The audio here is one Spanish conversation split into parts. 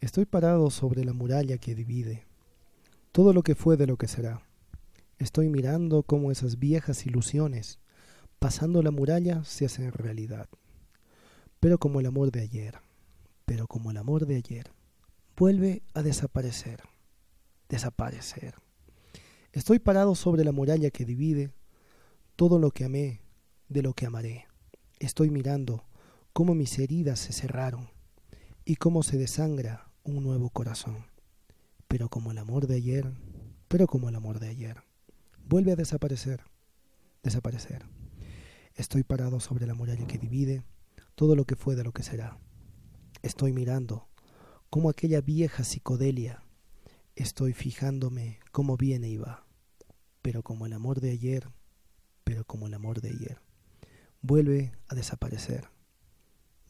Estoy parado sobre la muralla que divide todo lo que fue de lo que será. Estoy mirando cómo esas viejas ilusiones, pasando la muralla, se hacen realidad. Pero como el amor de ayer, pero como el amor de ayer, vuelve a desaparecer, desaparecer. Estoy parado sobre la muralla que divide todo lo que amé de lo que amaré. Estoy mirando cómo mis heridas se cerraron y cómo se desangra un nuevo corazón. Pero como el amor de ayer, pero como el amor de ayer, vuelve a desaparecer, desaparecer. Estoy parado sobre la muralla que divide todo lo que fue de lo que será. Estoy mirando como aquella vieja psicodelia. Estoy fijándome cómo viene y va. Pero como el amor de ayer, pero como el amor de ayer, vuelve a desaparecer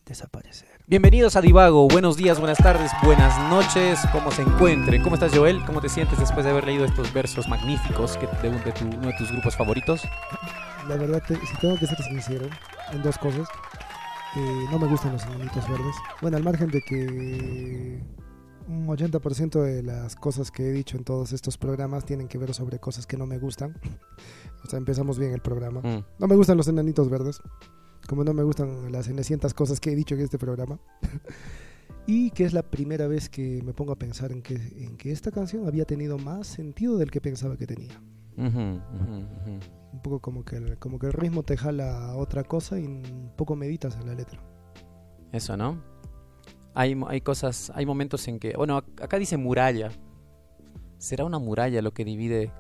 desaparecer. Bienvenidos a Divago, buenos días, buenas tardes, buenas noches, ¿cómo se encuentren? ¿Cómo estás Joel? ¿Cómo te sientes después de haber leído estos versos magníficos que, de, de tu, uno de tus grupos favoritos? La verdad, te, si tengo que ser sincero en dos cosas, eh, no me gustan los enanitos verdes. Bueno, al margen de que un 80% de las cosas que he dicho en todos estos programas tienen que ver sobre cosas que no me gustan. o sea, empezamos bien el programa. Mm. No me gustan los enanitos verdes como no me gustan las cenecientas cosas que he dicho en este programa. y que es la primera vez que me pongo a pensar en que, en que esta canción había tenido más sentido del que pensaba que tenía. Un poco como que, el, como que el ritmo te jala a otra cosa y un poco meditas en la letra. Eso, ¿no? Hay, hay cosas, hay momentos en que, bueno, ac- acá dice muralla. ¿Será una muralla lo que divide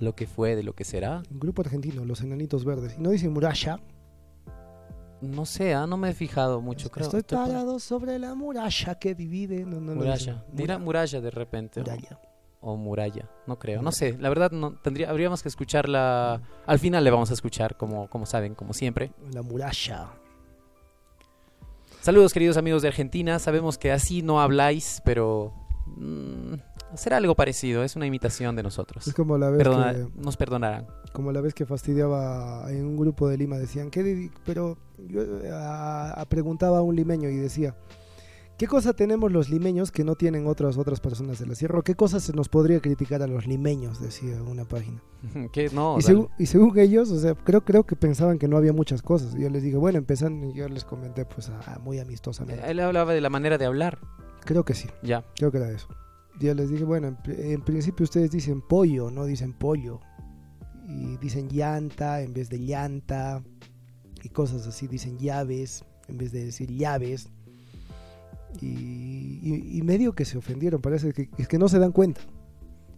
lo que fue de lo que será? Un grupo argentino, Los Enanitos Verdes. Y no dice muralla. No sé, ah, no me he fijado mucho, creo. Estoy Estoy por- parado sobre la muralla que divide. No, no, Muralla. Dirá muralla de repente. Muralla. O muralla, no creo. No sé, la verdad no tendría, habríamos que escucharla. Al final le vamos a escuchar, como, como saben, como siempre. La muralla. Saludos queridos amigos de Argentina, sabemos que así no habláis, pero mm, será algo parecido, es una imitación de nosotros. Es como la vez Perdona- que... nos perdonarán. como la vez que fastidiaba en un grupo de Lima decían ¿qué dedi-?" pero yo a- a- preguntaba a un limeño y decía ¿qué cosa tenemos los limeños que no tienen otras otras personas de la sierra? ¿O ¿qué cosas se nos podría criticar a los limeños? decía una página que no, y, según, y según ellos o sea creo creo que pensaban que no había muchas cosas y yo les dije bueno empezando y yo les comenté pues a- muy amistosamente él hablaba de la manera de hablar. creo que sí Ya. creo que era eso yo les dije bueno en, en principio ustedes dicen pollo no dicen pollo y dicen llanta en vez de llanta y cosas así, dicen llaves en vez de decir llaves. Y, y- medio que se ofendieron, parece que, es que no se dan cuenta.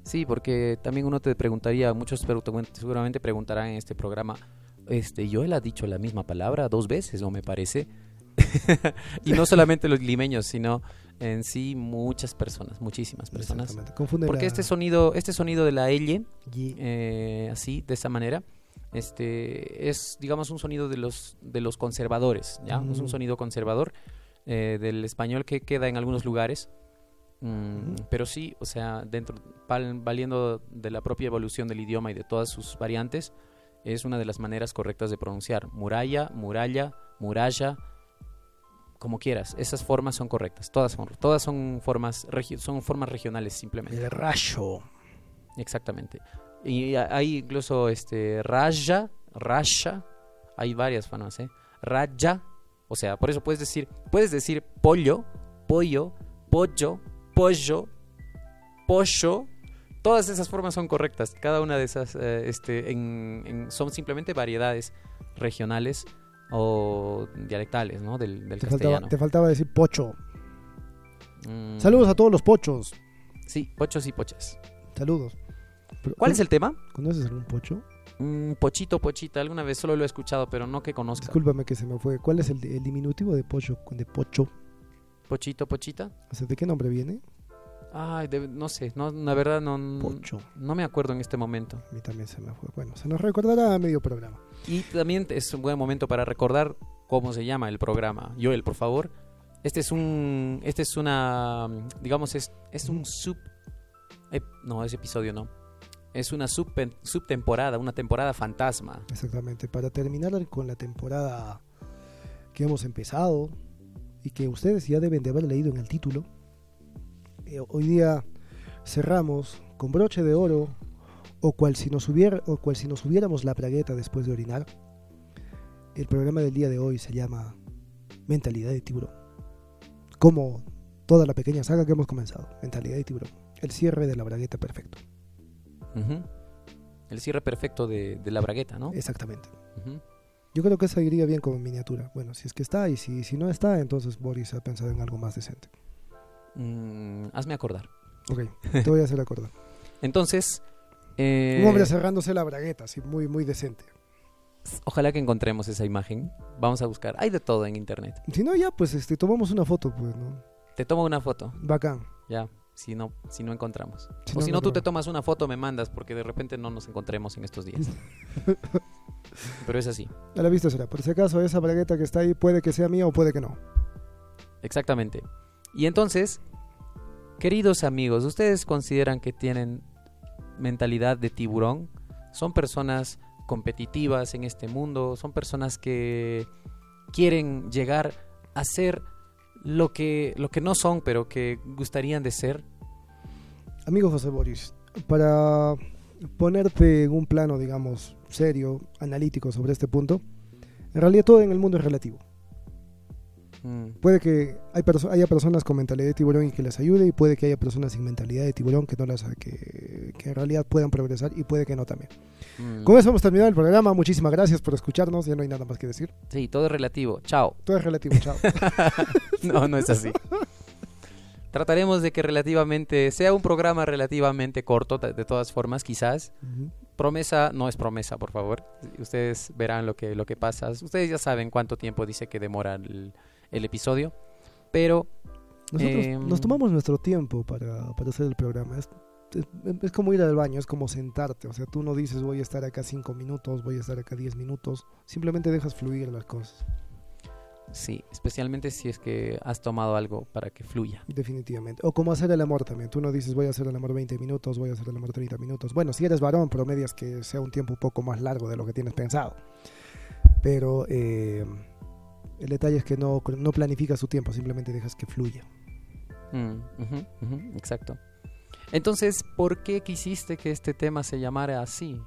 Sí, porque también uno te preguntaría, muchos seguramente preguntarán en este programa, este, Joel ha dicho la misma palabra dos veces, ¿no me parece? y no solamente los limeños, sino en sí muchas personas, muchísimas personas. Confunden Porque la- este sonido, este sonido de la L, eh, así, de esa manera, este, es, digamos, un sonido de los, de los conservadores, ¿ya? Es un sonido conservador eh, del español que queda en algunos lugares. Mm. Pero sí, o sea, dentro, val- valiendo de la propia evolución del idioma y de todas sus variantes, es una de las maneras correctas de pronunciar. Muralla, muralla, muralla, como quieras. Esas formas son correctas. Todas son, todas son formas, son formas regionales simplemente. el rayo. Exactamente. Y hay incluso este raya, rasha, hay varias formas, ¿eh? Raya, o sea, por eso puedes decir, puedes decir pollo, pollo, pollo, pollo, pollo. Todas esas formas son correctas. Cada una de esas eh, este, en- en- son simplemente variedades regionales o dialectales, ¿no? Del, del Te castellano. faltaba, te faltaba decir pocho. Mm, Saludos a todos los pochos. Sí, pochos y pochas. Saludos. Pero, ¿Cuál es el tema? ¿Conoces algún pocho? Mm, pochito, pochita, alguna vez solo lo he escuchado, pero no que conozca. Discúlpame que se me fue. ¿Cuál es el, el diminutivo de pocho? De pocho. Pochito, pochita. O sea, ¿De qué nombre viene? Ay, de- no sé, no, la verdad no, no me acuerdo en este momento. A mí también se me fue. Bueno, se nos recordará a medio programa. Y también es un buen momento para recordar cómo se llama el programa. Joel, por favor. Este es un, este es una, digamos, es, es un sub, no, ese episodio no. Es una sub, subtemporada, una temporada fantasma. Exactamente. Para terminar con la temporada que hemos empezado y que ustedes ya deben de haber leído en el título, eh, hoy día cerramos con broche de oro o cual si nos hubiera o cual si nos hubiéramos la bragueta después de orinar. El programa del día de hoy se llama Mentalidad de tiburón. Como toda la pequeña saga que hemos comenzado, Mentalidad de tiburón. El cierre de la bragueta perfecto. El cierre perfecto de, de la bragueta, ¿no? Exactamente. Yo creo que esa iría bien como miniatura. Bueno, si es que está y si, si no está, entonces Boris ha pensado en algo más decente. Mm, hazme acordar. Ok, te voy a hacer acordar. Entonces, eh, Un hombre cerrándose la bragueta, así muy, muy decente. ojalá que encontremos esa imagen. Vamos a buscar. Hay de todo en internet. Si no, ya, pues este, tomamos una foto, pues, ¿no? Te tomo una foto, Bacán. ya. Si no, si no encontramos. Si o no si no, tú te tomas una foto, me mandas, porque de repente no nos encontremos en estos días. Pero es así. A la vista será. Por si acaso, esa bragueta que está ahí puede que sea mía o puede que no. Exactamente. Y entonces, queridos amigos, ¿ustedes consideran que tienen mentalidad de tiburón? ¿Son personas competitivas en este mundo? ¿Son personas que quieren llegar a ser lo que, lo que no son, pero que gustarían de ser? Amigo José Boris, para ponerte en un plano, digamos, serio, analítico sobre este punto, en realidad todo en el mundo es relativo. Mm, Puede que hay perso- haya personas con mentalidad de tiburón y que les ayude, y puede que haya personas sin mentalidad de tiburón que no las que, que en realidad puedan progresar y puede que no también. mm. Con eso hemos terminado el programa. Muchísimas gracias por escucharnos. Ya no hay nada más que decir. Sí, todo es relativo. Chao. Todo es relativo. Chao. No, no es así. Trataremos de que relativamente sea un programa relativamente corto, de todas formas, quizás. Promesa no es promesa, por favor. Ustedes verán lo que, lo que pasa. Ustedes ya saben cuánto tiempo dice que demora el, el episodio. Pero Nosotros Em, nos tomamos nuestro tiempo para, para hacer el programa. Es, es, es como ir al baño, es como sentarte. O sea, tú no dices voy a estar acá cinco minutos, voy a estar acá 10 minutos. Simplemente dejas fluir las cosas. sí, especialmente si es que has tomado algo para que fluya. Definitivamente. O como hacer el amor también. Tú no dices voy a hacer el amor 20 minutos, voy a hacer el amor 30 minutos. Bueno, si eres varón, promedias que sea un tiempo un poco más largo de lo que tienes pensado. Pero eh, el detalle es que no, no planificas tu tiempo, simplemente dejas que fluya. Mm, exacto. Entonces, ¿por qué quisiste que este tema se llamara así?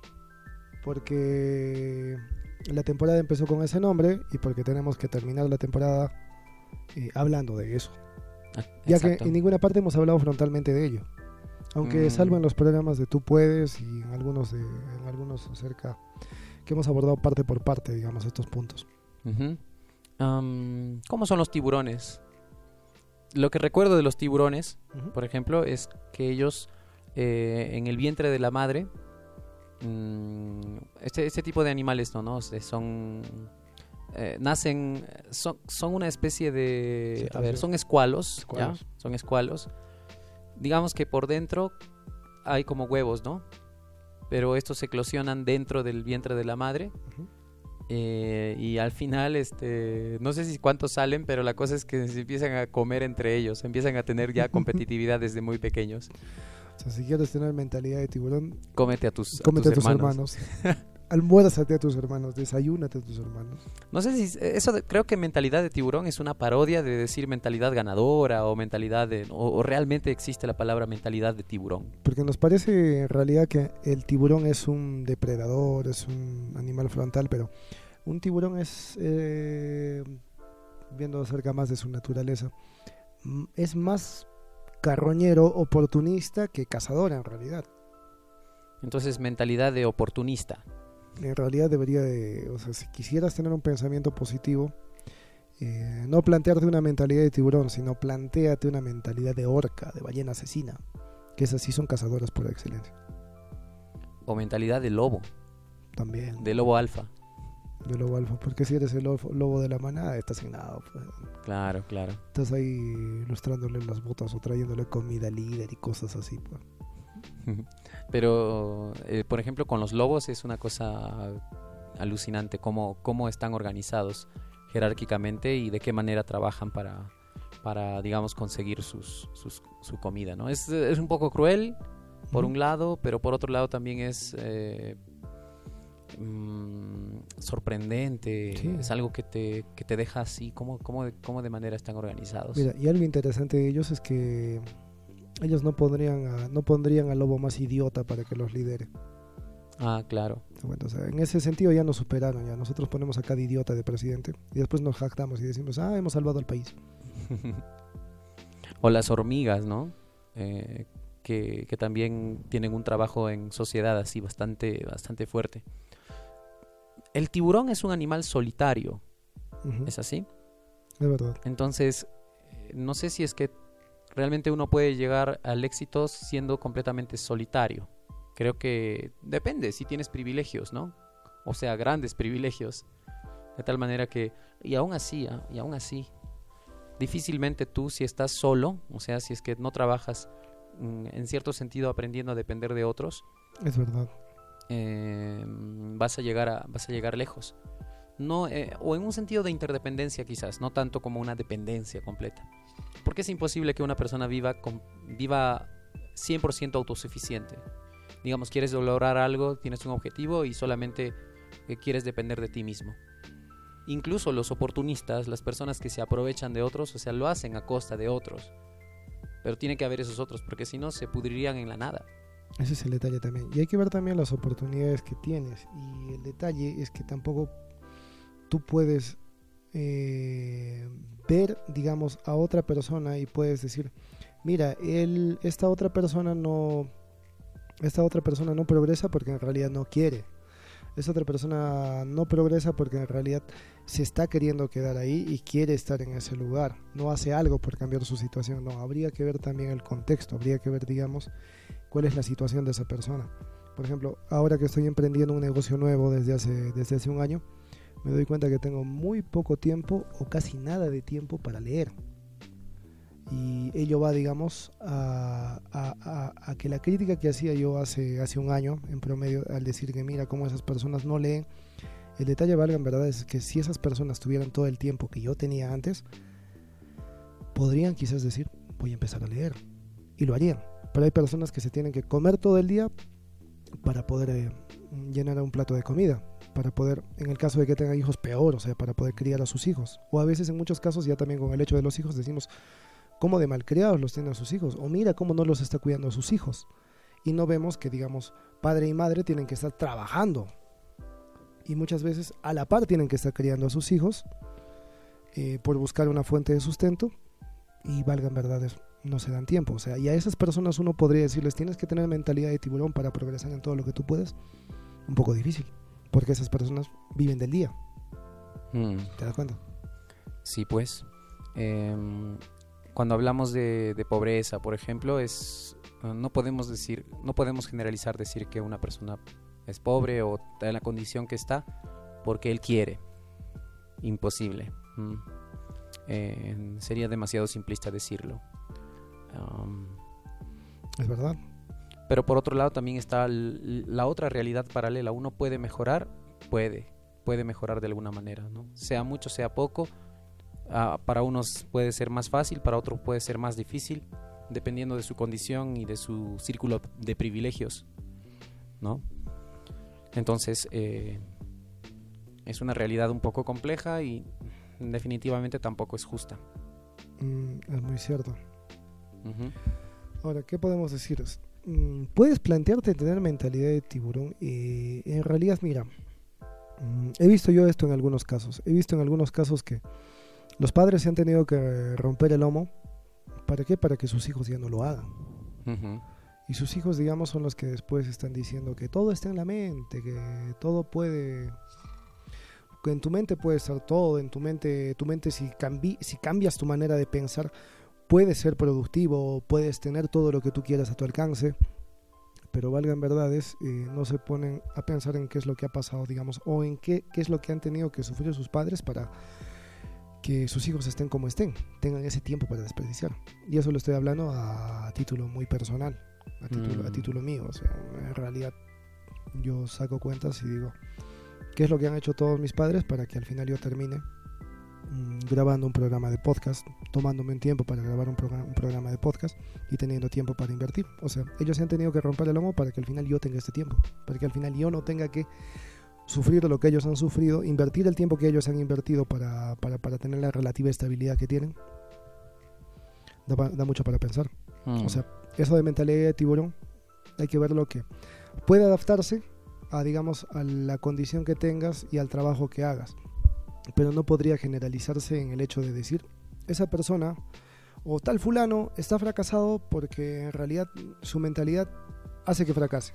Porque la temporada empezó con ese nombre y porque tenemos que terminar la temporada eh, hablando de eso. Ah, Ya que en ninguna parte hemos hablado frontalmente de ello. Aunque Mm. salvo en los programas de Tú Puedes y en algunos, de, en algunos acerca que hemos abordado parte por parte, digamos, estos puntos. Ujú. ¿Cómo son los tiburones? Lo que recuerdo de los tiburones, por ejemplo, es que ellos eh, en el vientre de la madre, mm, este, este tipo de animales no, ¿no? O sea, son eh, nacen, son, son una especie de, a ver, son escualos. Son escualos. Digamos que por dentro hay como huevos, ¿no? Pero estos eclosionan dentro del vientre de la madre. Ujú. Eh, y al final, este, no sé si cuántos salen, pero la cosa es que se empiezan a comer entre ellos, empiezan a tener ya competitividad desde muy pequeños. O sea, si quieres tener mentalidad de tiburón, Cómete a tus, a cómete a tus tus hermanos. hermanos. Almuérzate a tus hermanos, desayúnate a tus hermanos. No sé si eso de- creo que mentalidad de tiburón es una parodia de decir mentalidad ganadora o mentalidad de o, o realmente existe la palabra mentalidad de tiburón. Porque nos parece en realidad que el tiburón es un depredador, es un animal frontal, pero un tiburón es, eh, viendo acerca más de su naturaleza, mm, es más carroñero, oportunista que cazador en realidad. Entonces mentalidad de oportunista. En realidad debería de, o sea, si quisieras tener un pensamiento positivo, eh, no plantearte una mentalidad de tiburón, sino planteate una mentalidad de orca, de ballena asesina, que esas sí son cazadoras por excelencia. O mentalidad de lobo, También. de lobo alfa. De lobo alfa, porque si eres el lobo, lobo de la manada, estás en nada. pues. Claro, claro. Estás ahí ilustrándole las botas o trayéndole comida líder y cosas así. Pues. Pero, eh, por ejemplo, con los lobos es una cosa alucinante cómo, cómo están organizados jerárquicamente y de qué manera trabajan para, para digamos, conseguir sus, sus- su comida, ¿no? Es, es un poco cruel, por un lado, pero por otro lado también es eh, mm, sorprendente, Sí. es algo que te, que te deja así, ¿cómo, cómo, de- cómo de manera están organizados? Mira, y algo interesante de ellos es que ellos no pondrían, a, no pondrían al lobo más idiota para que los lidere. Ah, claro. Bueno, o sea, en ese sentido ya nos superaron, ya nosotros ponemos a cada idiota de presidente y después nos jactamos y decimos, ah, hemos salvado al país. o las hormigas, ¿no? Eh, que, que, también tienen un trabajo en sociedad así bastante, bastante fuerte. El tiburón es un animal solitario, ¿es así? Es verdad. Entonces, eh, no sé si es que realmente uno puede llegar al éxito siendo completamente solitario. Creo que depende si tienes privilegios, ¿no? O sea, grandes privilegios. De tal manera que, y aún así, ¿ah? y aún así, difícilmente tú si estás solo, o sea, si es que no trabajas mm, en cierto sentido aprendiendo a depender de otros, es verdad. Eh, vas a llegar a, vas a llegar lejos. No, eh, o en un sentido de interdependencia quizás, no tanto como una dependencia completa. Porque es imposible que una persona viva, con, viva 100% autosuficiente. Digamos, quieres lograr algo, tienes un objetivo y solamente eh, quieres depender de ti mismo. Incluso los oportunistas, las personas que se aprovechan de otros, o sea, lo hacen a costa de otros. Pero tiene que haber esos otros, porque si no, se pudrirían en la nada. Ese es el detalle también. Y hay que ver también las oportunidades que tienes. Y el detalle es que tampoco tú puedes eh, ver, digamos, a otra persona y puedes decir, mira, él, esta otra persona no, esta otra persona no progresa porque en realidad no quiere. Esta otra persona no progresa porque en realidad se está queriendo quedar ahí y quiere estar en ese lugar. No hace algo por cambiar su situación. No, habría que ver también el contexto. Habría que ver, digamos, cuál es la situación de esa persona. Por ejemplo, ahora que estoy emprendiendo un negocio nuevo desde hace, desde hace un año, me doy cuenta que tengo muy poco tiempo o casi nada de tiempo para leer. Y ello va, digamos, a, a, que la crítica que hacía yo hace, hace un año, en promedio, al decir que mira cómo esas personas no leen, el detalle valga en verdad es que si esas personas tuvieran todo el tiempo que yo tenía antes, podrían quizás decir, voy a empezar a leer. Y lo harían. Pero hay personas que se tienen que comer todo el día para poder eh, llenar un plato de comida para poder, en el caso de que tengan hijos, peor, o sea, para poder criar a sus hijos. O a veces, en muchos casos, ya también con el hecho de los hijos, decimos, ¿cómo de malcriados los tienen sus hijos? O mira cómo no los está cuidando a sus hijos. Y no vemos que, digamos, padre y madre tienen que estar trabajando. Y muchas veces a la par tienen que estar criando a sus hijos eh, por buscar una fuente de sustento. Y valgan verdades, no se dan tiempo. O sea, y a esas personas uno podría decirles, tienes que tener mentalidad de tiburón para progresar en todo lo que tú puedes. Un poco difícil porque esas personas viven del día. Mm. ¿Te das cuenta? Sí, pues. Em, cuando hablamos de, pobreza, por ejemplo, es no podemos decir, no podemos generalizar decir que una persona es pobre o está en la condición que está porque él quiere. Imposible. Mm. Eh, sería demasiado simplista decirlo. Es verdad. Pero por otro lado también está la otra realidad paralela. Uno puede mejorar, puede, puede mejorar de alguna manera, ¿no? Sea mucho, sea poco. Ah, para unos puede ser más fácil, para otros puede ser más difícil, dependiendo de su condición y de su círculo de privilegios, ¿no? Entonces, eh, es una realidad un poco compleja y definitivamente tampoco es justa. Mm, es muy cierto. Ahora, ¿qué podemos decir? Mm, puedes plantearte tener mentalidad de tiburón. y en realidad, mira, mm, he visto yo esto en algunos casos. He visto en algunos casos que los padres se han tenido que romper el lomo. ¿Para qué? Para que sus hijos ya no lo hagan. Y sus hijos, digamos, son los que después están diciendo que todo está en la mente, que todo puede... Que en tu mente puede estar todo, en tu mente, tu mente si, si cambias tu manera de pensar, puedes ser productivo, puedes tener todo lo que tú quieras a tu alcance, pero valgan verdades, eh, no se ponen a pensar en qué es lo que ha pasado, digamos, o en qué, qué es lo que han tenido que sufrir sus padres para que sus hijos estén como estén, tengan ese tiempo para desperdiciar. Y eso lo estoy hablando a, título muy personal, a título, a mm. título mío. O sea, en realidad yo saco cuentas y digo, ¿qué es lo que han hecho todos mis padres para que al final yo termine grabando un programa de podcast, tomándome un tiempo para grabar un programa, un programa de podcast y teniendo tiempo para invertir. O sea, ellos se han tenido que romper el lomo para que al final yo tenga este tiempo, para que al final yo no tenga que sufrir lo que ellos han sufrido, invertir el tiempo que ellos han invertido para, para, para tener la relativa estabilidad que tienen. Da, da mucho para pensar. Mm. O sea, eso de mentalidad de tiburón, hay que ver lo que puede adaptarse a, digamos, a la condición que tengas y al trabajo que hagas. Pero no podría generalizarse en el hecho de decir, esa persona o tal fulano está fracasado porque en realidad su mentalidad hace que fracase.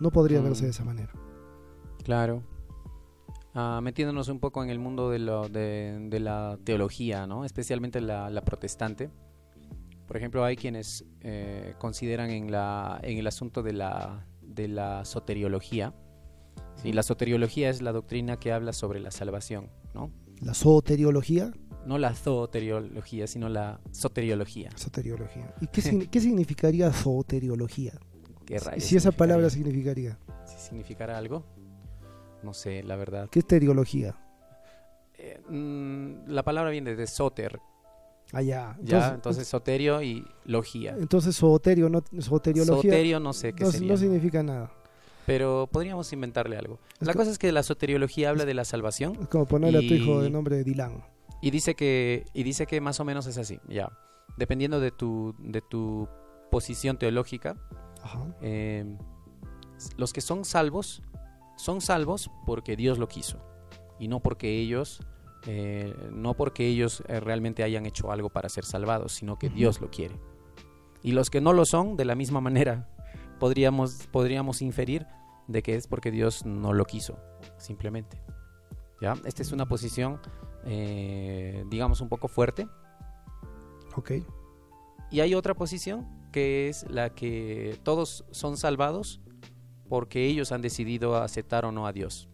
No podría Mm. verse de esa manera. Claro. Ah, metiéndonos un poco en el mundo de, lo, de, de la teología, ¿no? Especialmente la, la protestante. Por ejemplo, hay quienes eh, consideran en, la, en el asunto de la, de la soteriología. Y la soteriología es la doctrina que habla sobre la salvación, ¿no? La soteriología, No la zoteriología, sino la soteriología. soteriología. ¿Y qué, qué significaría soteriología? ¿Qué rayos Si esa palabra significaría? si significará algo, no sé, la verdad. ¿Qué es teriología? Eh, mm, la palabra viene de soter, Allá. ya, entonces soterio y logía. entonces soterio, no, soteriología Soterio no sé qué no, sería, no significa nada. Pero podríamos inventarle algo. Es la co- cosa es que la soteriología habla de la salvación Es como ponerle a tu hijo Y- de nombre Dylan. y dice que y dice que más o menos es así, ya. Dependiendo de tu de tu posición teológica, Ajá. eh, los que son salvos son salvos porque Dios lo quiso y no porque ellos eh, no porque ellos eh, realmente hayan hecho algo para ser salvados, sino que Ujú. Dios lo quiere. Y los que no lo son, de la misma manera, podríamos, podríamos inferir de que es porque Dios no lo quiso, simplemente. ¿Ya? Esta es una posición, eh, digamos, un poco fuerte. Ok. Y hay otra posición que es la que todos son salvados porque ellos han decidido aceptar o no a Dios.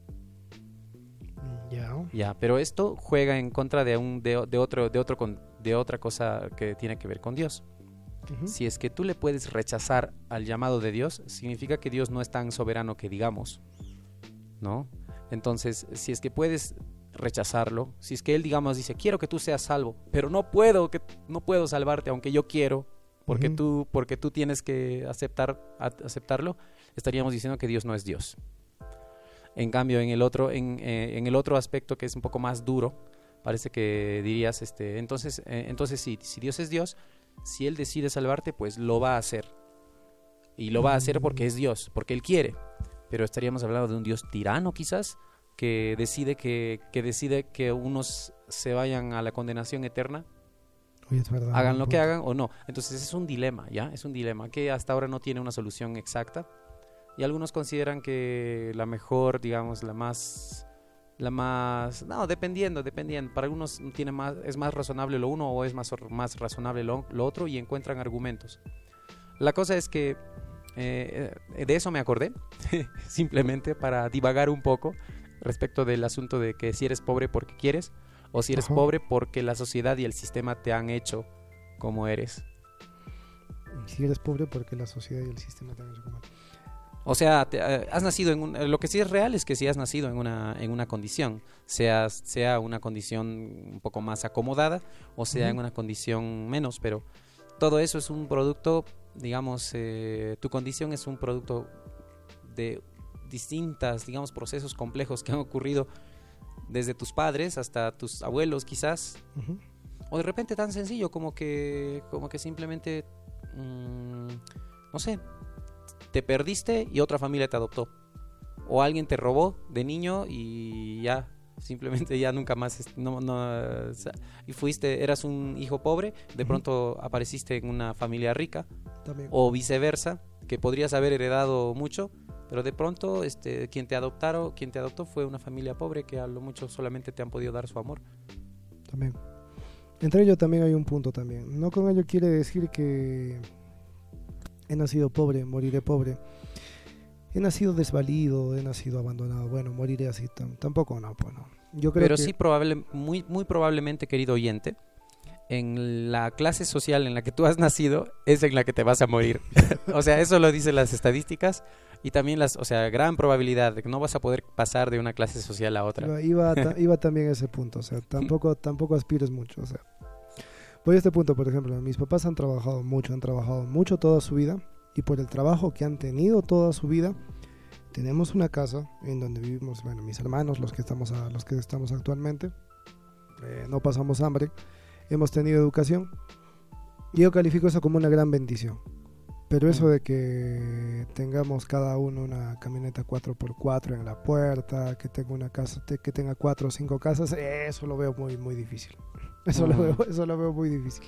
Ya. Ya, pero esto juega en contra de un de, de otro de otro de otra cosa que tiene que ver con Dios. Si es que tú le puedes rechazar al llamado de Dios, significa que Dios no es tan soberano que digamos. ¿No? Entonces, si es que puedes rechazarlo, si es que él digamos dice, "Quiero que tú seas salvo, pero no puedo que no puedo salvarte aunque yo quiero, porque tú porque tú tienes que aceptar a- aceptarlo", estaríamos diciendo que Dios no es Dios. En cambio, en el otro, en, eh, en el otro aspecto que es un poco más duro, parece que dirías, este, entonces, eh, entonces sí, si Dios es Dios, si Él decide salvarte, pues lo va a hacer. Y lo va a hacer porque es Dios, porque Él quiere. Pero estaríamos hablando de un Dios tirano, quizás, que decide que, que decide que unos se vayan a la condenación eterna, Oye, es verdad. hagan lo que hagan o no. Entonces es un dilema, ¿ya? Es un dilema que hasta ahora no tiene una solución exacta. Y algunos consideran que la mejor, digamos, la más la más no, dependiendo, dependiendo. Para algunos tiene más es más razonable lo uno o es más más razonable lo, lo otro y encuentran argumentos. La cosa es que eh, de eso me acordé, simplemente para divagar un poco respecto del asunto de que si eres pobre porque quieres o si eres Ajá. pobre porque la sociedad y el sistema te han hecho como eres. Si eres pobre porque la sociedad y el sistema también se comen. O sea, te- eh, has nacido en un, eh, lo que sí es real es que si has nacido en una en una condición, sea sea una condición un poco más acomodada o sea en una condición menos, pero todo eso es un producto, digamos, eh, tu condición es un producto de distintas, digamos, procesos complejos que han ocurrido desde tus padres hasta tus abuelos, quizás, o de repente tan sencillo como que, como que simplemente, mm, no sé, te perdiste y otra familia te adoptó. O alguien te robó de niño y ya, simplemente ya nunca más, no, no, y fuiste, eras un hijo pobre, de pronto apareciste en una familia rica, También. o viceversa, que podrías haber heredado mucho, pero de pronto este, quien te adoptaron, quien te adoptó fue una familia pobre que a lo mucho solamente te han podido dar su amor. También. Entre ello también hay un punto también. No con ello quiere decir que he nacido pobre, moriré pobre. He nacido desvalido, he nacido abandonado. Bueno, moriré así. tam- tampoco no, pues no. Yo creo Pero que sí, probable, muy, muy probablemente, querido oyente, en la clase social en la que tú has nacido es en la que te vas a morir. o sea, eso lo dicen las estadísticas y también las, o sea, gran probabilidad de que no vas a poder pasar de una clase social a otra. iba, iba, ta- iba también a ese punto. O sea, tampoco, tampoco aspires mucho. O sea, voy a este punto, por ejemplo. Mis papás han trabajado mucho, han trabajado mucho toda su vida. Y por el trabajo que han tenido toda su vida, tenemos una casa en donde vivimos, bueno, mis hermanos, los que estamos, a- los que estamos actualmente. Eh, no pasamos hambre, hemos tenido educación. Yo califico eso como una gran bendición. Pero eso Mm. de que tengamos cada uno una camioneta 4x4 en la puerta, que tenga una casa, que tenga cuatro o cinco casas, eso lo veo muy muy difícil. Eso lo Mm. veo, eso lo veo muy difícil.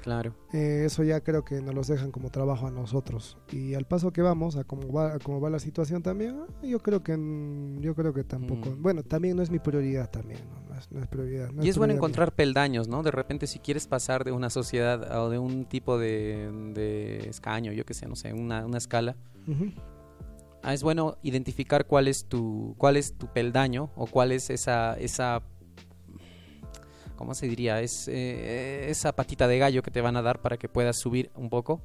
Claro. Eh, eso ya creo que nos los dejan como trabajo a nosotros. Y al paso que vamos, a cómo va, a cómo va la situación también, ah, yo creo que mm, yo creo que tampoco. Mm. Bueno, también no es mi prioridad también, no, No es, no es prioridad. no Y es bueno encontrar peldaños, ¿no? De repente si quieres pasar de una sociedad o de un tipo de, de escaño, yo qué sé, no sé, una, una escala, ah, es bueno identificar cuál es tu, cuál es tu peldaño o cuál es esa, esa ¿cómo se diría? Es eh, esa patita de gallo que te van a dar para que puedas subir un poco,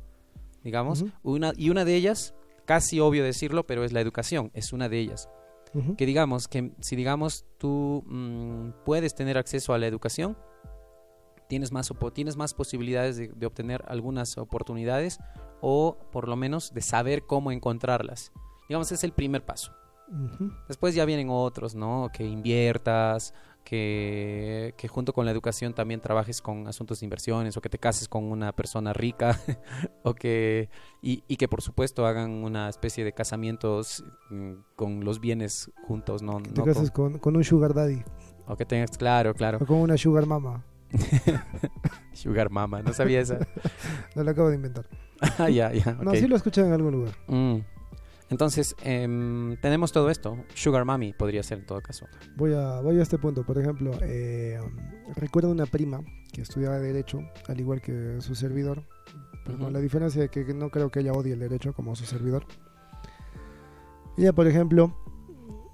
digamos. Una, y una de ellas, casi obvio decirlo, pero es la educación, es una de ellas. Que digamos, que si digamos tú mm, puedes tener acceso a la educación, tienes más, tienes más posibilidades de, de obtener algunas oportunidades o por lo menos de saber cómo encontrarlas. Digamos, es el primer paso. Después ya vienen otros, ¿no? Que inviertas, que, que junto con la educación también trabajes con asuntos de inversiones o que te cases con una persona rica o que y, y que por supuesto hagan una especie de casamientos mm, con los bienes juntos, ¿no? Que te No cases con- un sugar daddy o que tengas, claro, claro, o con una sugar mama. sugar mama, no sabía esa. No lo acabo de inventar. Ah, ya, ya, No, sí lo escuché en algún lugar. Mm. Entonces, em, tenemos todo esto. Sugar Mami podría ser en todo caso. Voy a, voy a este punto. Por ejemplo, eh, recuerdo una prima que estudiaba Derecho, al igual que su servidor. Pero con la diferencia de que no creo que ella odie el derecho como su servidor. Ella, por ejemplo,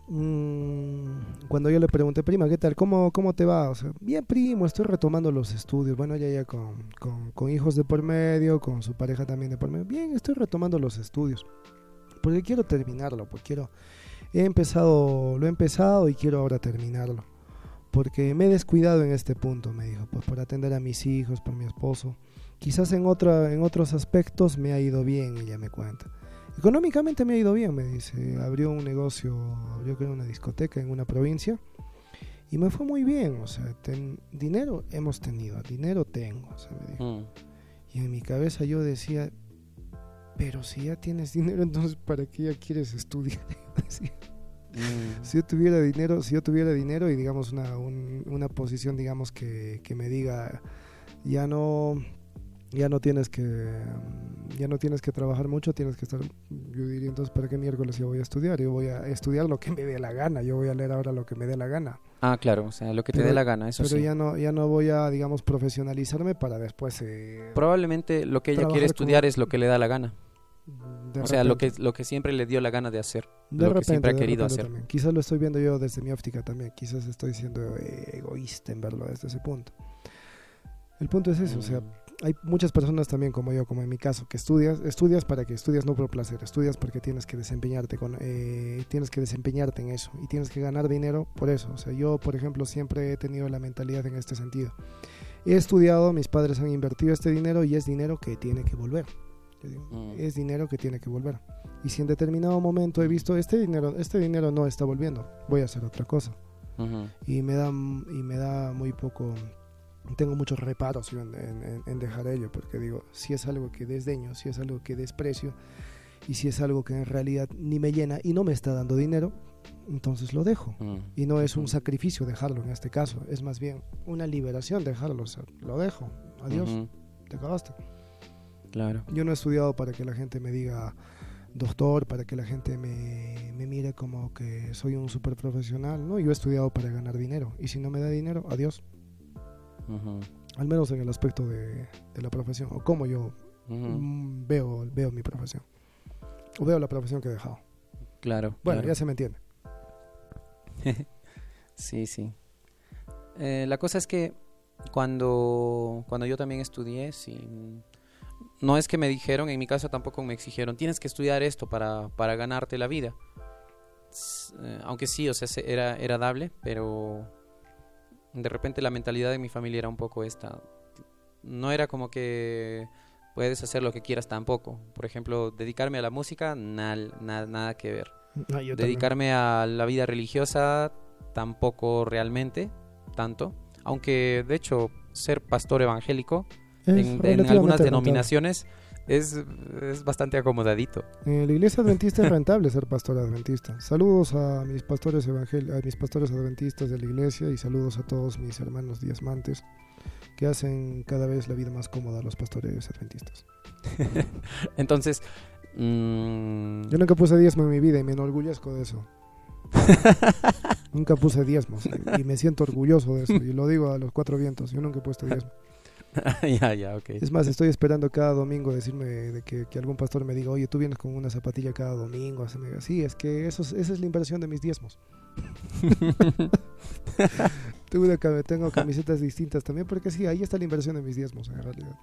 mm, cuando yo le pregunté, prima, ¿qué tal? ¿Cómo, cómo te va? O sea, bien, primo, estoy retomando los estudios. Bueno, ella ya con, con, con hijos de por medio, con su pareja también de por medio. Bien, estoy retomando los estudios. Porque quiero terminarlo, porque quiero... He empezado, lo he empezado y quiero ahora terminarlo. Porque me he descuidado en este punto, me dijo, pues por atender a mis hijos, por mi esposo. Quizás en, otra, en otros aspectos me ha ido bien, ella me cuenta. Económicamente me ha ido bien, me dice. Abrió un negocio, abrió creo una discoteca en una provincia. Y me fue muy bien, o sea, ten- dinero hemos tenido, dinero tengo, o sea, me dijo. Mm. Y en mi cabeza yo decía, pero si ya tienes dinero, entonces ¿para qué ya quieres estudiar? Mm. si yo tuviera dinero, si yo tuviera dinero y digamos una, un- una posición, digamos que, que me diga, ya no, ya no tienes que, mm, ya no tienes que trabajar mucho, tienes que estar, yo diría entonces, ¿para qué miércoles yo voy a estudiar? Yo voy a estudiar lo que me dé la gana, yo voy a leer ahora lo que me dé la gana. Ah, claro, o sea, lo que te Pero- dé la gana, eso Pero sí. ya no, ya no voy a, digamos, profesionalizarme para después... eh, Probablemente lo que ella quiere estudiar como- es lo que le da la gana. De o sea, lo que, lo que siempre le dio la gana de hacer. De lo que siempre ha querido hacer. también. Quizás lo estoy viendo yo desde mi óptica también. Quizás estoy siendo egoísta en verlo desde ese punto. El punto es eso, o sea, Mm. hay muchas personas también como yo, como en mi caso, que estudias, estudias para que estudias no por placer, estudias porque tienes que desempeñarte con, eh, tienes que desempeñarte en eso y tienes que ganar dinero por eso. O sea, yo, por ejemplo, siempre he tenido la mentalidad en este sentido. He estudiado, mis padres han invertido este dinero y es dinero que tiene que volver. Yo digo, Mm. es dinero que tiene que volver. Y si en determinado momento he visto este dinero, este dinero no está volviendo, voy a hacer otra cosa. Y me da, y me da muy poco, tengo muchos reparos en, en- en dejar ello, porque digo, si es algo que desdeño, si es algo que desprecio, y si es algo que en realidad ni me llena y no me está dando dinero, entonces lo dejo. Mm. Y no es un sacrificio dejarlo en este caso, es más bien una liberación dejarlo, o sea, lo dejo, adiós, Ujú. te acabaste. Claro. Yo no he estudiado para que la gente me diga doctor, para que la gente me, me mire como que soy un super profesional. No, yo he estudiado para ganar dinero. Y si no me da dinero, adiós. Al menos en el aspecto de, de la profesión. O como yo mm, veo, veo mi profesión. O veo la profesión que he dejado. Claro. Bueno, claro. ya se me entiende. Sí, sí. Eh, la cosa es que cuando, cuando yo también estudié, sí, no es que me dijeron, en mi caso tampoco me exigieron, tienes que estudiar esto para, para ganarte la vida. Eh, aunque sí, o sea, se- era, era dable, pero de repente la mentalidad de mi familia era un poco esta. No era como que puedes hacer lo que quieras tampoco. Por ejemplo, dedicarme a la música, nal- na- nada que ver. También. Dedicarme a la vida religiosa tampoco realmente, tanto. Aunque de hecho ser pastor evangélico en, algunas denominaciones es, es bastante acomodadito. En la iglesia adventista es rentable ser pastor adventista. Saludos a mis pastores evangel a mis pastores adventistas de la iglesia y saludos a todos mis hermanos diezmantes que hacen cada vez la vida más cómoda a los pastores adventistas. Entonces, mm, Yo nunca puse diezmo en mi vida y me enorgullezco de eso. nunca puse diezmos y me siento orgulloso de eso y lo digo a los cuatro vientos. Yo nunca he puesto diezmo. ya, ya, ok. Es más, estoy esperando cada domingo decirme de que, que algún pastor me diga, oye, tú vienes con una zapatilla cada domingo. Sí, es que eso es- esa es la inversión de mis diezmos. Tengo camisetas distintas también porque sí, ahí está la inversión de mis diezmos en realidad.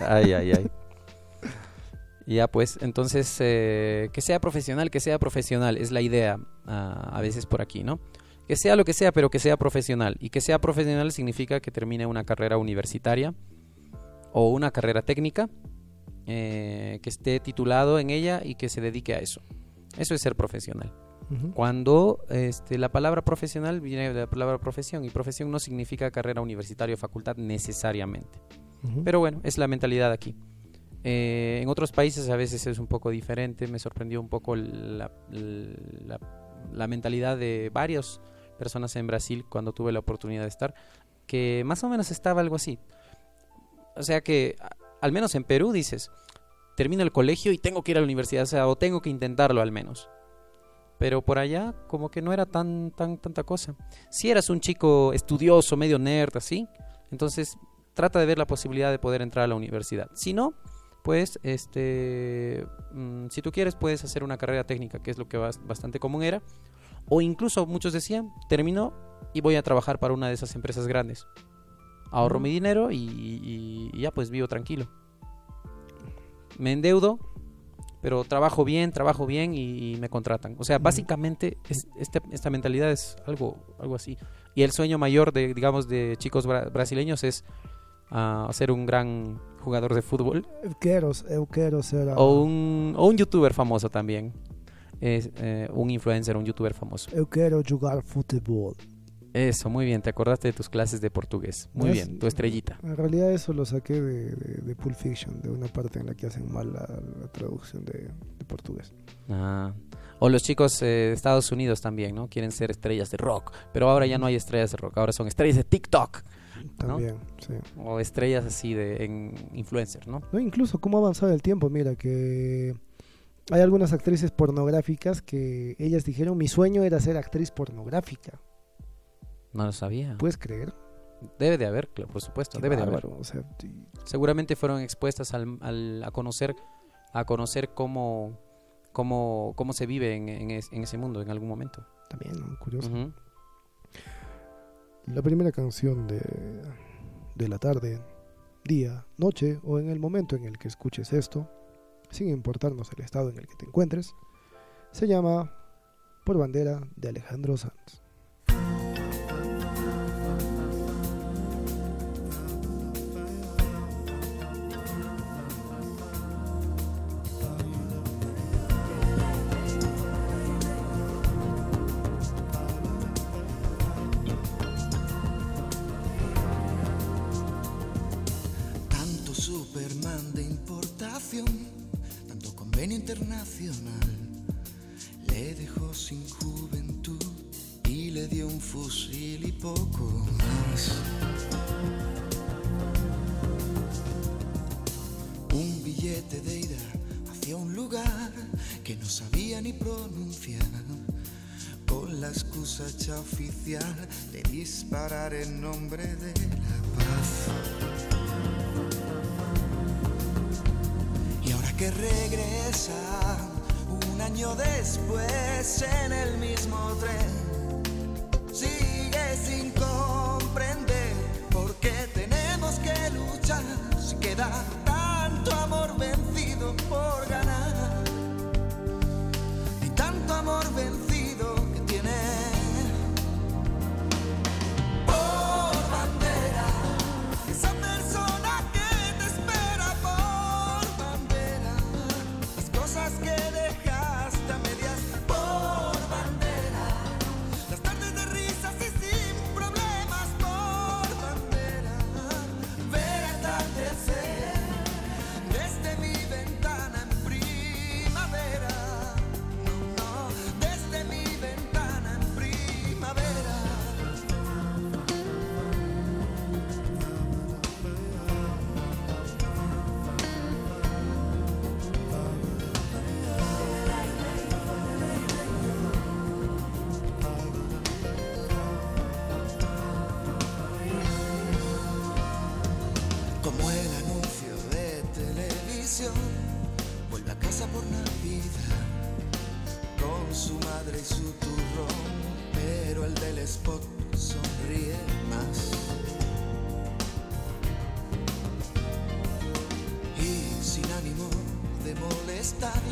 Ay, ay, ay. Ya, pues, entonces, eh, que sea profesional, que sea profesional, es la idea ah, a veces por aquí, ¿no? Que sea lo que sea, pero que sea profesional. Y que sea profesional significa que termine una carrera universitaria o una carrera técnica, eh, que esté titulado en ella y que se dedique a eso. Eso es ser profesional. Cuando este, la palabra profesional viene de la palabra profesión, y profesión no significa carrera universitaria o facultad necesariamente. Pero bueno, es la mentalidad aquí. Eh, en otros países a veces es un poco diferente. Me sorprendió un poco la, la- la mentalidad de varias personas en Brasil cuando tuve la oportunidad de estar, que más o menos estaba algo así. O sea que, al menos en Perú dices, termino el colegio y tengo que ir a la universidad, o tengo que intentarlo al menos. Pero por allá como que no era tan, tan tanta cosa. Si eras un chico estudioso, medio nerd, así, entonces trata de ver la posibilidad de poder entrar a la universidad. Si no, pues, este, mm, si tú quieres, puedes hacer una carrera técnica, que es lo que bas- bastante común era. O incluso muchos decían, termino y voy a trabajar para una de esas empresas grandes. Ahorro mi dinero y, y- y ya pues vivo tranquilo. Me endeudo, pero trabajo bien, trabajo bien y, y me contratan. O sea, básicamente es- este- esta mentalidad es algo, algo así. Y el sueño mayor de, digamos, de chicos bra- brasileños es ah, ser un gran jugador de fútbol Eu quero, eu quero ser. a- o un, o un youtuber famoso también. Es, eh, un influencer, un youtuber famoso. Eu quero jogar futebol. Eso, muy bien. Te acordaste de tus clases de portugués. Muy bien, tu estrellita. En realidad eso lo saqué de, de, de Pulp Fiction, de una parte en la que hacen mal la, la traducción de, de portugués. Ah. O los chicos eh, de Estados Unidos también, ¿no? Quieren ser estrellas de rock. Pero ahora ya no hay estrellas de rock. Ahora son estrellas de TikTok. También, sí. O estrellas así de en influencer, ¿no? No, incluso cómo ha avanzado el tiempo, mira que hay algunas actrices pornográficas que ellas dijeron mi sueño era ser actriz pornográfica. No lo sabía. ¿Puedes creer? Debe de haber, claro, por supuesto. Qué Debe de haber. bárbaro, o sea, y- seguramente fueron expuestas al, al- a conocer a conocer cómo cómo, cómo se vive en, en es- en ese mundo en algún momento. también, ¿no? curioso. La primera canción de, de la tarde, día, noche o en el momento en el que escuches esto, sin importarnos el estado en el que te encuentres, se llama Por bandera de Alejandro Sanz. En nombre de la paz. Y ahora que regresa, un año después en el mismo tren, sigue sin comprender por qué tenemos que luchar si queda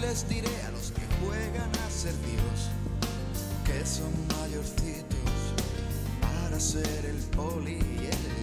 les diré a los que juegan a ser Dios que son mayorcitos para ser el poli y el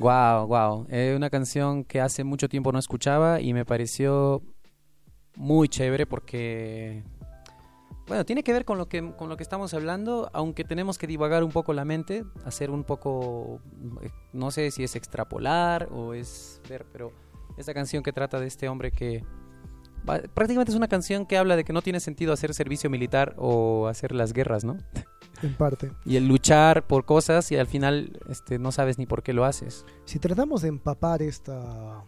Wow, wow. Eh, una canción que hace mucho tiempo no escuchaba y me pareció muy chévere porque bueno, tiene que ver con lo que con lo que estamos hablando, aunque tenemos que divagar un poco la mente, hacer un poco no sé si es extrapolar o es ver, pero esta canción que trata de este hombre que prácticamente es una canción que habla de que no tiene sentido hacer servicio militar o hacer las guerras, ¿no? En parte. Y el luchar por cosas y al final este no sabes ni por qué lo haces. Si tratamos de empapar esta,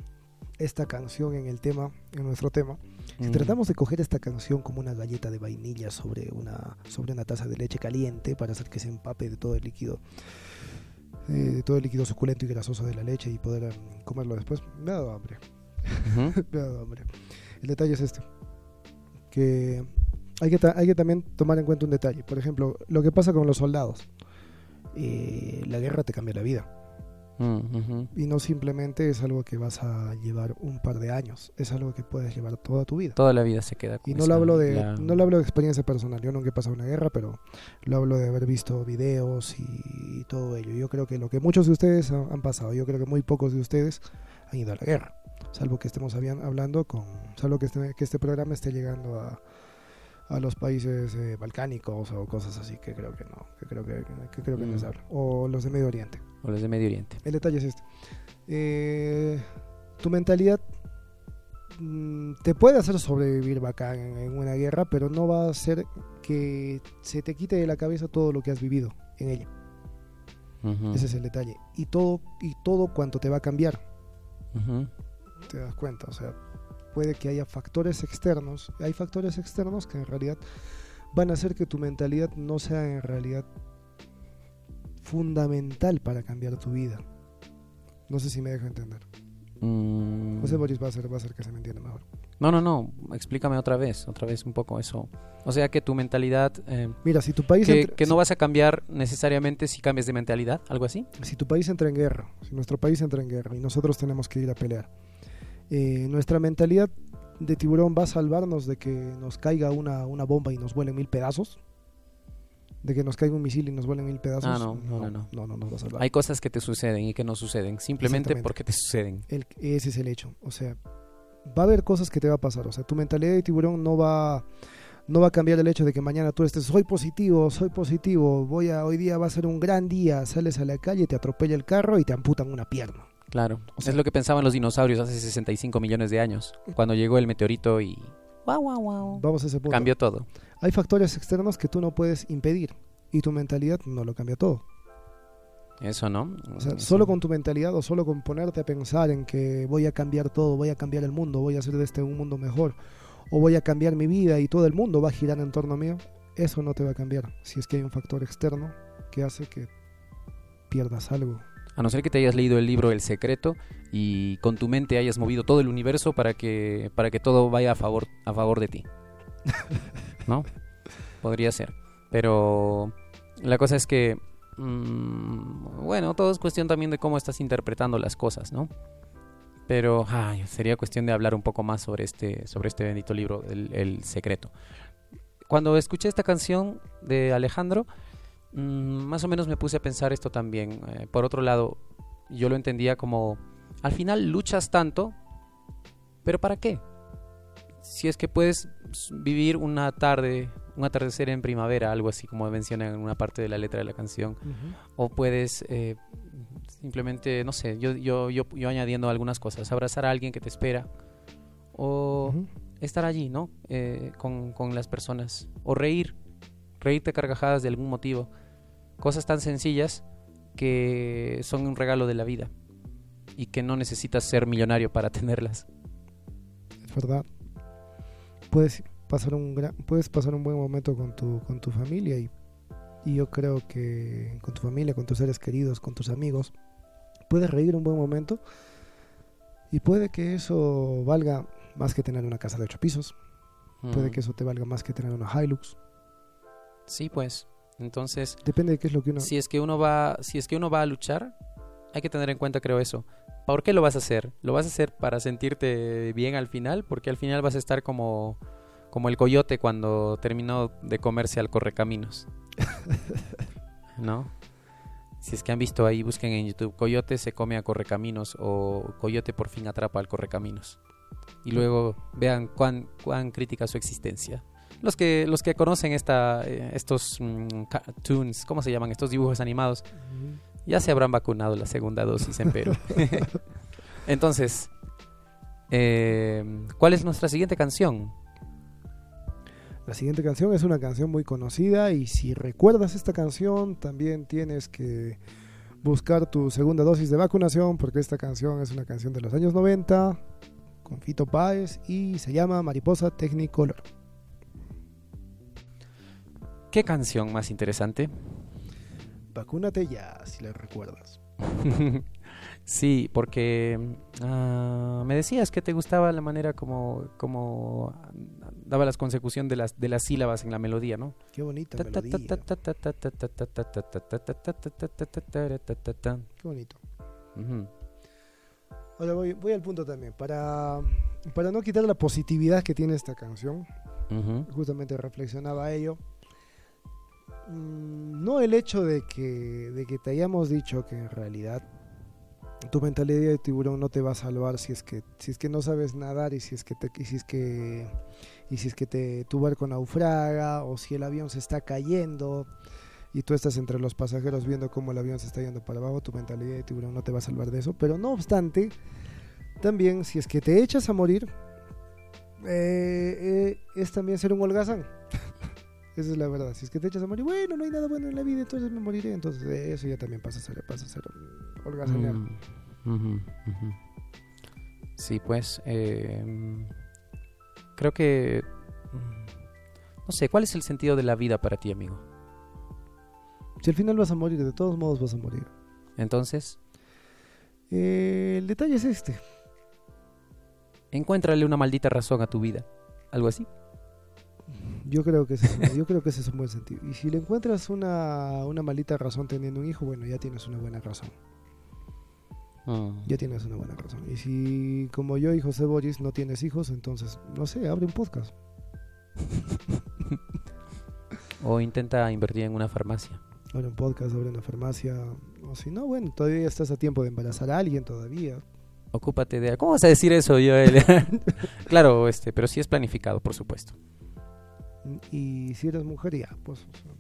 esta canción en el tema, en nuestro tema, si Mm. tratamos de coger esta canción como una galleta de vainilla sobre una, sobre una taza de leche caliente para hacer que se empape de todo el líquido, eh, de todo el líquido suculento y grasoso de la leche y poder em, comerlo después, me ha dado hambre. Me ha dado hambre. El detalle es este, que hay que, hay que también tomar en cuenta un detalle. Por ejemplo, lo que pasa con los soldados. Eh, la guerra te cambia la vida. Mm, ujú. Y no simplemente es algo que vas a llevar un par de años, es algo que puedes llevar toda tu vida. Toda la vida se queda con Y no lo hablo de la- no lo hablo de experiencia personal, yo nunca he pasado una guerra, pero lo hablo de haber visto videos y todo ello. Yo creo que lo que muchos de ustedes han, han pasado, yo creo que muy pocos de ustedes han ido a la guerra, salvo que estemos hablando con, salvo que este, que este programa esté llegando a, a los países eh, balcánicos o cosas así, que creo que no, que creo que, que creo que no Mm. se habla, o los de Medio Oriente. o los de Medio Oriente. El detalle es este. Eh, tu mentalidad mm, te puede hacer sobrevivir bacán en, en una guerra, pero no va a hacer que se te quite de la cabeza todo lo que has vivido en ella. Ese es el detalle. Y todo, y todo cuanto te va a cambiar, te das cuenta. O sea, puede que haya factores externos. Hay factores externos que en realidad van a hacer que tu mentalidad no sea en realidad fundamental para cambiar tu vida. No sé si me dejo entender. Mm, José Boris va a hacer, va a hacer que se me entienda mejor. No, no, no. Explícame otra vez, otra vez un poco eso. O sea que tu mentalidad, eh, Mira, si tu país que, no vas a cambiar necesariamente si cambias de mentalidad, algo así. si tu país entra en guerra, si nuestro país entra en guerra y nosotros tenemos que ir a pelear, eh, nuestra mentalidad de tiburón va a salvarnos de que nos caiga una, una bomba y nos vuelen mil pedazos, de que nos caiga un misil y nos vuelen mil pedazos. Ah, no, no, no, no. no, no nos va a salvar. Hay cosas que te suceden y que no suceden, simplemente porque te suceden. El- ese es el hecho. O sea, va a haber cosas que te va a pasar. O sea, tu mentalidad de tiburón no va, no va a cambiar el hecho de que mañana tú estés, soy positivo, soy positivo, voy a, hoy día va a ser un gran día, sales a la calle, te atropella el carro y te amputan una pierna. Claro. O sea- es lo que pensaban los dinosaurios hace 65 millones de años, cuando llegó el meteorito y guau, guau, guau, Vamos a ese punto. cambió todo. Hay factores externos que tú no puedes impedir y tu mentalidad no lo cambia todo. Eso, ¿no? O sea, Eso. solo con tu mentalidad o solo con ponerte a pensar en que voy a cambiar todo, voy a cambiar el mundo, voy a hacer de este un mundo mejor, o voy a cambiar mi vida y todo el mundo va a girar en torno mío, eso no te va a cambiar. Si es que hay un factor externo que hace que pierdas algo. A no ser que te hayas leído el libro El Secreto y con tu mente hayas movido todo el universo para que, para que todo vaya a favor, a favor de ti. ¿No? Podría ser. Pero la cosa es que, mm, bueno, todo es cuestión también de cómo estás interpretando las cosas, ¿no? Pero ay, sería cuestión de hablar un poco más sobre este, sobre este bendito libro, el, El Secreto. Cuando escuché esta canción de Alejandro, Mm, más o menos me puse a pensar esto también. Eh, por otro lado, yo lo entendía como, al final luchas tanto, pero ¿para qué? Si es que puedes vivir una tarde, un atardecer en primavera, algo así como menciona en una parte de la letra de la canción, o puedes eh, simplemente, no sé, yo, yo, yo, yo añadiendo algunas cosas, abrazar a alguien que te espera, o estar allí, ¿no? Eh, con, con las personas. O reír. Reírte carcajadas de algún motivo. Cosas tan sencillas que son un regalo de la vida. Y que no necesitas ser millonario para tenerlas. Es verdad. Puedes pasar un gran, puedes pasar un buen momento con tu, con tu familia y, y yo creo que con tu familia, con tus seres queridos, con tus amigos, puedes reír un buen momento y puede que eso valga más que tener una casa de ocho pisos, puede Mm. que eso te valga más que tener una Hilux, Sí, pues. Entonces, depende de qué es lo que uno... si es que uno va, si es que uno va a luchar, hay que tener en cuenta, creo, eso. ¿Por qué lo vas a hacer? ¿Lo vas a hacer para sentirte bien al final? Porque al final vas a estar como, como el coyote cuando terminó de comerse al correcaminos. ¿No? Si es que han visto ahí, busquen en YouTube, coyote se come a correcaminos o coyote por fin atrapa al correcaminos. Y luego vean cuán, cuán crítica su existencia. Los que, los que conocen esta, eh, estos mm, cartoons, ¿cómo se llaman? Estos dibujos animados, ya se habrán vacunado la segunda dosis en Perú. Entonces, eh, ¿cuál es nuestra siguiente canción? La siguiente canción es una canción muy conocida y si recuerdas esta canción también tienes que buscar tu segunda dosis de vacunación porque esta canción es una canción de los años 90 con Fito Páez y se llama Mariposa Technicolor. ¿Qué canción más interesante? Vacúnate ya si la recuerdas. sí, porque ah, me decías que te gustaba la manera como, como daba la consecución de las, de las sílabas en la melodía, ¿no? Qué bonita melodía. Qué bonito. Ujú. Ahora voy, voy al punto también. Para, para no quitar la positividad que tiene esta canción, justamente reflexionaba ello. Mm, No el hecho de que, de que te hayamos dicho que en realidad tu mentalidad de tiburón no te va a salvar si es que, si es que no sabes nadar y si es que te, y si es que y si es que te, tu barco naufraga o si el avión se está cayendo y tú estás entre los pasajeros viendo cómo el avión se está yendo para abajo, tu mentalidad de tiburón no te va a salvar de eso. Pero no obstante, también si es que te echas a morir, eh, eh, es también ser un holgazán. Esa es la verdad. Si es que te echas a morir, bueno, no hay nada bueno en la vida, entonces me moriré. Entonces eso ya también pasa a ser, pasa a ser holgazanear. Mm. Sí, pues eh, mm, creo que mm, no sé, ¿cuál es el sentido de la vida para ti, amigo? Si al final vas a morir, de todos modos vas a morir. Entonces, Eh, el detalle es este. Encuéntrale una maldita razón a tu vida. Algo así. Yo creo que ese, es- yo creo que ese es un buen sentido. Y si le encuentras una, una maldita razón teniendo un hijo, bueno, ya tienes una buena razón. Ya tienes una buena razón. Y si, como yo y José Boris, no tienes hijos, entonces, no sé, abre un podcast. O intenta invertir en una farmacia. Abre un podcast, abre una farmacia. O si no, bueno, todavía estás a tiempo de embarazar a alguien todavía. Ocúpate de... ¿Cómo vas a decir eso, Joel? claro, este, pero sí es planificado, por supuesto. Y si eres mujer, ya, pues, o sea,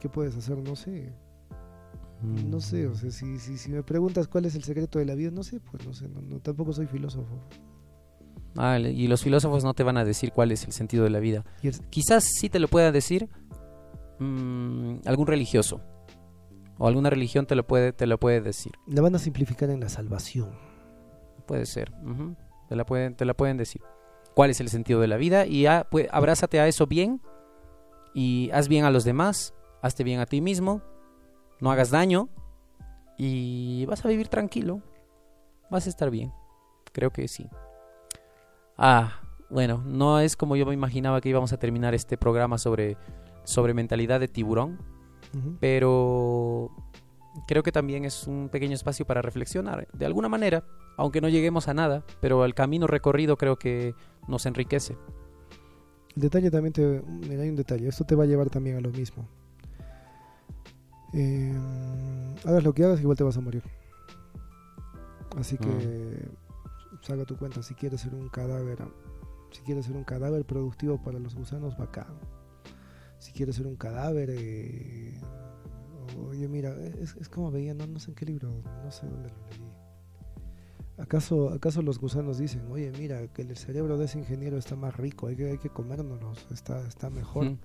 ¿qué puedes hacer? No sé. No sé, o sea, si, si, si me preguntas cuál es el secreto de la vida, no sé, pues no sé, no, no, tampoco soy filósofo. Ah, y los filósofos no te van a decir cuál es el sentido de la vida. El- Quizás sí te lo pueda decir mm, algún religioso. O alguna religión te lo puede, te lo puede decir. la van a simplificar en la salvación. Puede ser. te, la pueden, te la pueden decir. ¿Cuál es el sentido de la vida? Y pues, abrázate a eso bien. Y haz bien a los demás. Hazte bien a ti mismo. No hagas daño. Y vas a vivir tranquilo. Vas a estar bien. Creo que sí. Ah, bueno, no es como yo me imaginaba que íbamos a terminar este programa sobre, sobre mentalidad de tiburón. Pero creo que también es un pequeño espacio para reflexionar de alguna manera, aunque no lleguemos a nada, pero el camino recorrido creo que nos enriquece. El detalle también te. Mira, hay un detalle. Esto te va a llevar también a lo mismo. Eh, hagas lo que hagas, igual te vas a morir. Así que. Saca tu cuenta. Si quieres ser un cadáver. Si quieres ser un cadáver productivo para los gusanos, bacán. Si quieres ser un cadáver. eh, oye, mira, es, es como veía, no, no sé en qué libro, no sé dónde lo leí. ¿Acaso, ¿Acaso los gusanos dicen, oye, mira, que el cerebro de ese ingeniero está más rico, hay que, hay que comérnoslos, está, está mejor? Mm.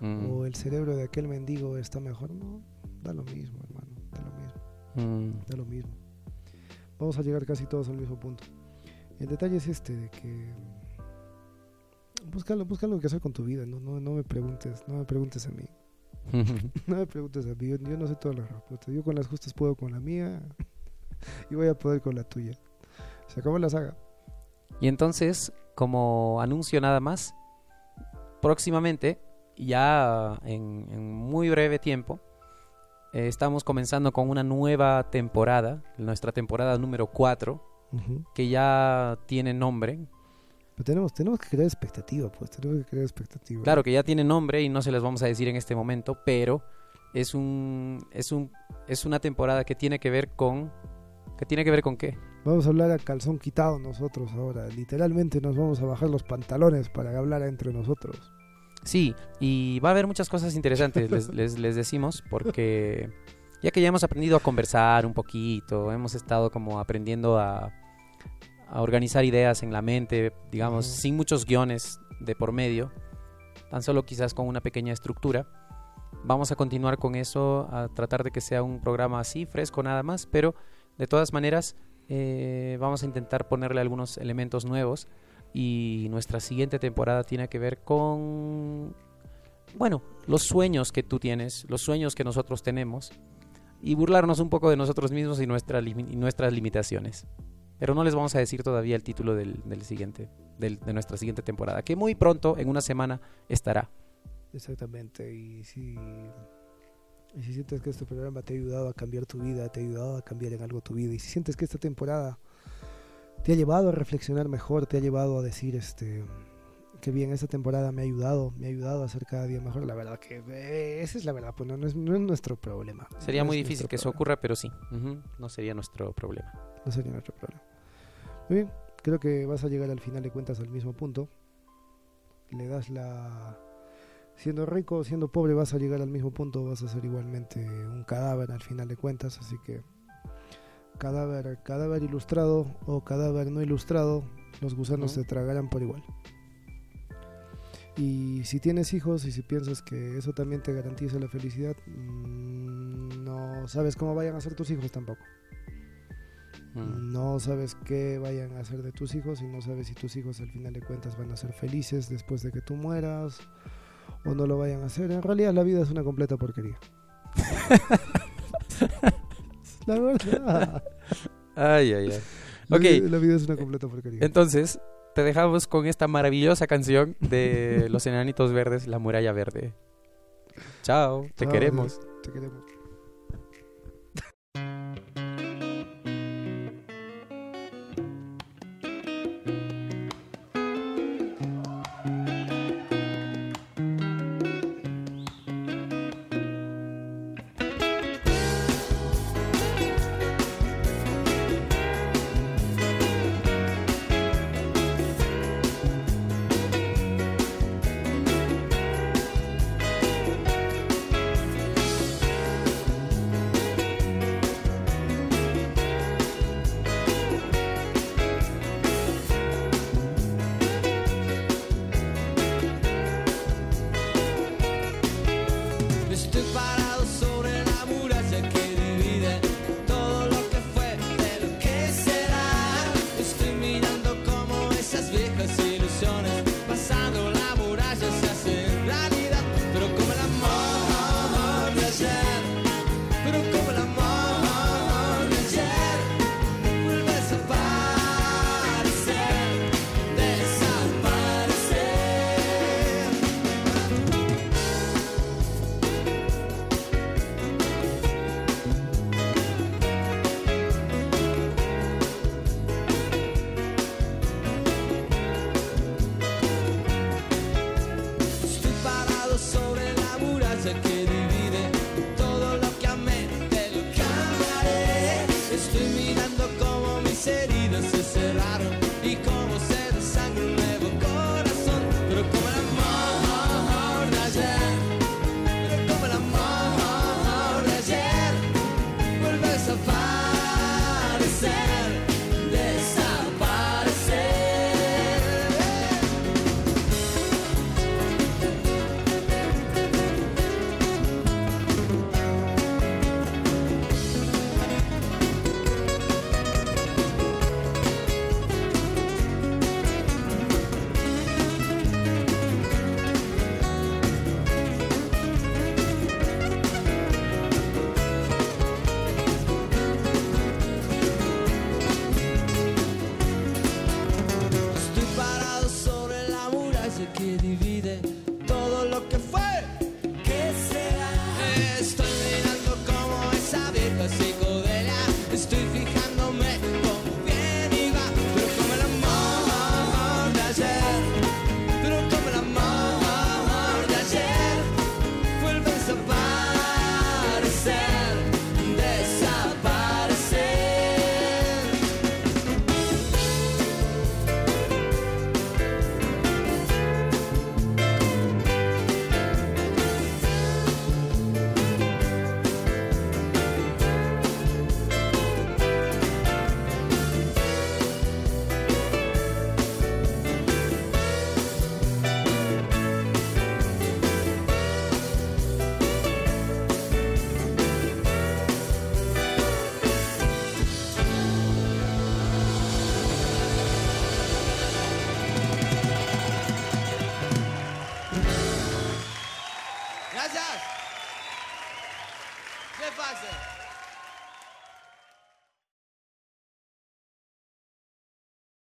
Mm. O el cerebro de aquel mendigo está mejor. No, da lo mismo, hermano, da lo mismo, Mm. da lo mismo. Vamos a llegar casi todos al mismo punto. El detalle es este, de que... Busca, busca algo que hacer con tu vida, no, no, no me preguntes, no me preguntes a mí. No me preguntes a mí, yo, yo no sé todas las respuestas. Yo con las justas puedo con la mía y voy a poder con la tuya. Se acabó la saga. Y entonces, como anuncio nada más, próximamente, ya en, en muy breve tiempo, eh, estamos comenzando con una nueva temporada, nuestra temporada número 4, que ya tiene nombre. Pero tenemos, tenemos que crear expectativa, pues, tenemos que crear expectativa. Claro que ya tiene nombre y no se las vamos a decir en este momento, pero es un es un es una temporada que tiene que ver con que tiene que ver con qué? Vamos a hablar a calzón quitado nosotros ahora. Literalmente nos vamos a bajar los pantalones para hablar entre nosotros. Sí, y va a haber muchas cosas interesantes, les, les, les decimos, porque ya que ya hemos aprendido a conversar un poquito, hemos estado como aprendiendo a, a organizar ideas en la mente, digamos, sin muchos guiones de por medio, tan solo quizás con una pequeña estructura. Vamos a continuar con eso, a tratar de que sea un programa así, fresco nada más, pero de todas maneras eh, vamos a intentar ponerle algunos elementos nuevos y nuestra siguiente temporada tiene que ver con, bueno, los sueños que tú tienes, los sueños que nosotros tenemos y burlarnos un poco de nosotros mismos y, nuestra limi- y nuestras limitaciones. Pero no les vamos a decir todavía el título del, del siguiente, del- de nuestra siguiente temporada, que muy pronto, en una semana, estará. Exactamente. Y y si sientes que este programa te ha ayudado a cambiar tu vida, te ha ayudado a cambiar en algo tu vida, y si sientes que esta temporada te ha llevado a reflexionar mejor, te ha llevado a decir, este, que bien, esta temporada me ha ayudado, me ha ayudado a ser cada día mejor, la verdad que eh, esa es la verdad, pues no, no es, no es nuestro problema. Sería No muy difícil que eso ocurra, pero sí, no sería nuestro problema. No sería nuestro problema. Muy bien, creo que vas a llegar al final de cuentas al mismo punto. Le das la... Siendo rico o siendo pobre vas a llegar al mismo punto, vas a ser igualmente un cadáver al final de cuentas, así que cadáver, cadáver ilustrado o cadáver no ilustrado, los gusanos te tragarán por igual. Y si tienes hijos y si piensas que eso también te garantiza la felicidad, mm, no sabes cómo vayan a ser tus hijos tampoco. Mm. No sabes qué vayan a hacer de tus hijos y no sabes si tus hijos al final de cuentas van a ser felices después de que tú mueras o no lo vayan a hacer. En realidad la vida es una completa porquería. la verdad. Ay, ay, ay. Okay. la vida es una completa porquería. Entonces, te dejamos con esta maravillosa canción de Los Enanitos Verdes, La Muralla Verde. Chao, te queremos. Te queremos.